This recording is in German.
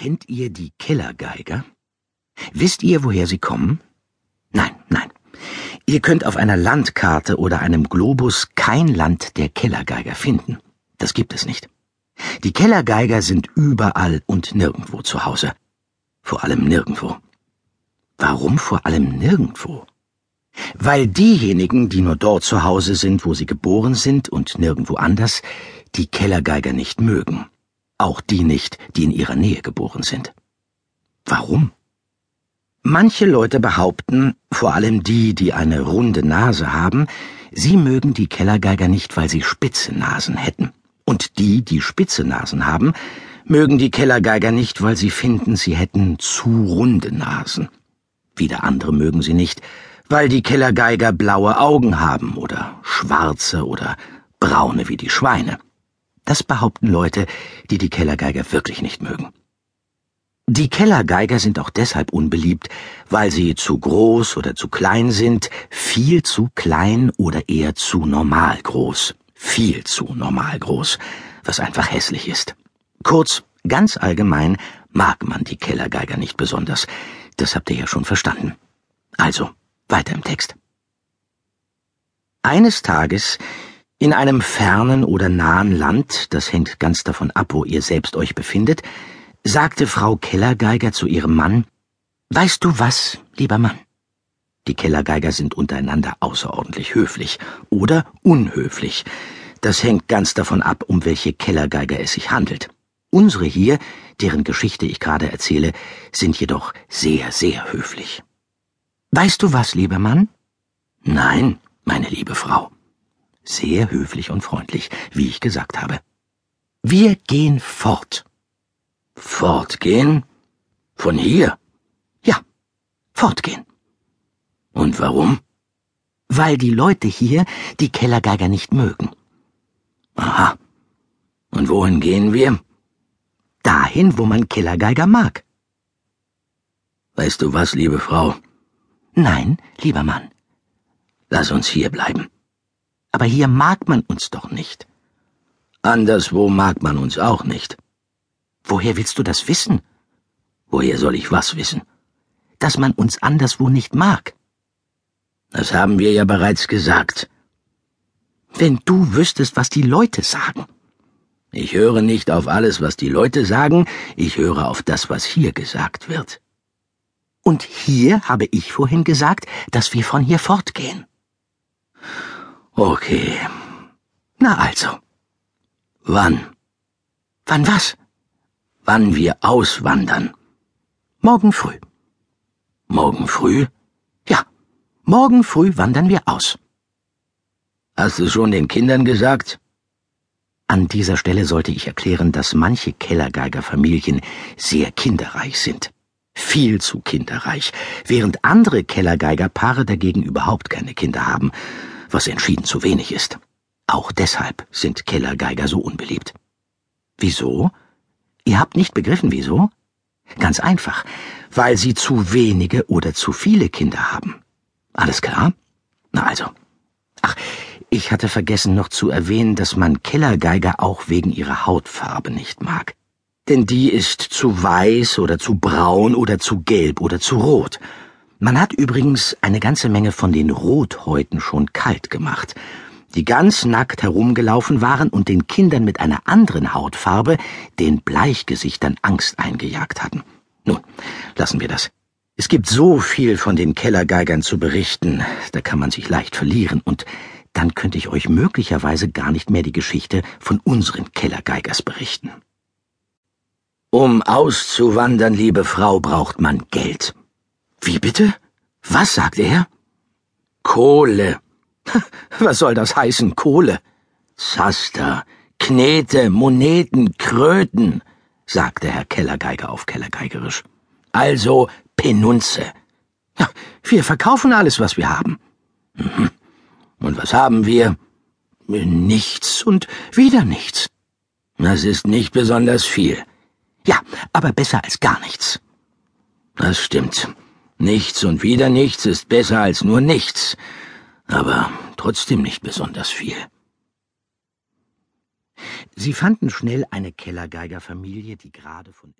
Kennt ihr die Kellergeiger? Wisst ihr, woher sie kommen? Nein, nein. Ihr könnt auf einer Landkarte oder einem Globus kein Land der Kellergeiger finden. Das gibt es nicht. Die Kellergeiger sind überall und nirgendwo zu Hause. Vor allem nirgendwo. Warum vor allem nirgendwo? Weil diejenigen, die nur dort zu Hause sind, wo sie geboren sind und nirgendwo anders, die Kellergeiger nicht mögen auch die nicht, die in ihrer Nähe geboren sind. Warum? Manche Leute behaupten, vor allem die, die eine runde Nase haben, sie mögen die Kellergeiger nicht, weil sie spitze Nasen hätten. Und die, die spitze Nasen haben, mögen die Kellergeiger nicht, weil sie finden, sie hätten zu runde Nasen. Wieder andere mögen sie nicht, weil die Kellergeiger blaue Augen haben oder schwarze oder braune wie die Schweine. Das behaupten Leute, die die Kellergeiger wirklich nicht mögen. Die Kellergeiger sind auch deshalb unbeliebt, weil sie zu groß oder zu klein sind, viel zu klein oder eher zu normal groß, viel zu normal groß, was einfach hässlich ist. Kurz, ganz allgemein mag man die Kellergeiger nicht besonders. Das habt ihr ja schon verstanden. Also, weiter im Text. Eines Tages in einem fernen oder nahen Land, das hängt ganz davon ab, wo ihr selbst euch befindet, sagte Frau Kellergeiger zu ihrem Mann, Weißt du was, lieber Mann? Die Kellergeiger sind untereinander außerordentlich höflich oder unhöflich. Das hängt ganz davon ab, um welche Kellergeiger es sich handelt. Unsere hier, deren Geschichte ich gerade erzähle, sind jedoch sehr, sehr höflich. Weißt du was, lieber Mann? Nein, meine liebe Frau sehr höflich und freundlich, wie ich gesagt habe. Wir gehen fort. Fortgehen? Von hier? Ja, fortgehen. Und warum? Weil die Leute hier die Kellergeiger nicht mögen. Aha. Und wohin gehen wir? Dahin, wo man Kellergeiger mag. Weißt du was, liebe Frau? Nein, lieber Mann. Lass uns hier bleiben aber hier mag man uns doch nicht. Anderswo mag man uns auch nicht. Woher willst du das wissen? Woher soll ich was wissen? Dass man uns anderswo nicht mag. Das haben wir ja bereits gesagt. Wenn du wüsstest, was die Leute sagen. Ich höre nicht auf alles, was die Leute sagen, ich höre auf das, was hier gesagt wird. Und hier habe ich vorhin gesagt, dass wir von hier fortgehen. Okay. Na also. Wann? Wann was? Wann wir auswandern. Morgen früh. Morgen früh? Ja, morgen früh wandern wir aus. Hast du schon den Kindern gesagt? An dieser Stelle sollte ich erklären, dass manche Kellergeigerfamilien sehr kinderreich sind. Viel zu kinderreich, während andere Kellergeigerpaare dagegen überhaupt keine Kinder haben was entschieden zu wenig ist. Auch deshalb sind Kellergeiger so unbeliebt. Wieso? Ihr habt nicht begriffen, wieso? Ganz einfach, weil sie zu wenige oder zu viele Kinder haben. Alles klar? Na also. Ach, ich hatte vergessen noch zu erwähnen, dass man Kellergeiger auch wegen ihrer Hautfarbe nicht mag. Denn die ist zu weiß oder zu braun oder zu gelb oder zu rot. Man hat übrigens eine ganze Menge von den Rothäuten schon kalt gemacht, die ganz nackt herumgelaufen waren und den Kindern mit einer anderen Hautfarbe, den Bleichgesichtern, Angst eingejagt hatten. Nun, lassen wir das. Es gibt so viel von den Kellergeigern zu berichten, da kann man sich leicht verlieren, und dann könnte ich euch möglicherweise gar nicht mehr die Geschichte von unseren Kellergeigers berichten. Um auszuwandern, liebe Frau, braucht man Geld. Wie bitte? Was sagt er? Kohle. Was soll das heißen, Kohle? Zaster, Knete, Moneten, Kröten, sagte Herr Kellergeiger auf Kellergeigerisch. Also Penunze. Ja, wir verkaufen alles, was wir haben. Mhm. Und was haben wir? Nichts und wieder nichts. Das ist nicht besonders viel. Ja, aber besser als gar nichts. Das stimmt. Nichts und wieder nichts ist besser als nur nichts, aber trotzdem nicht besonders viel. Sie fanden schnell eine Kellergeigerfamilie, die gerade von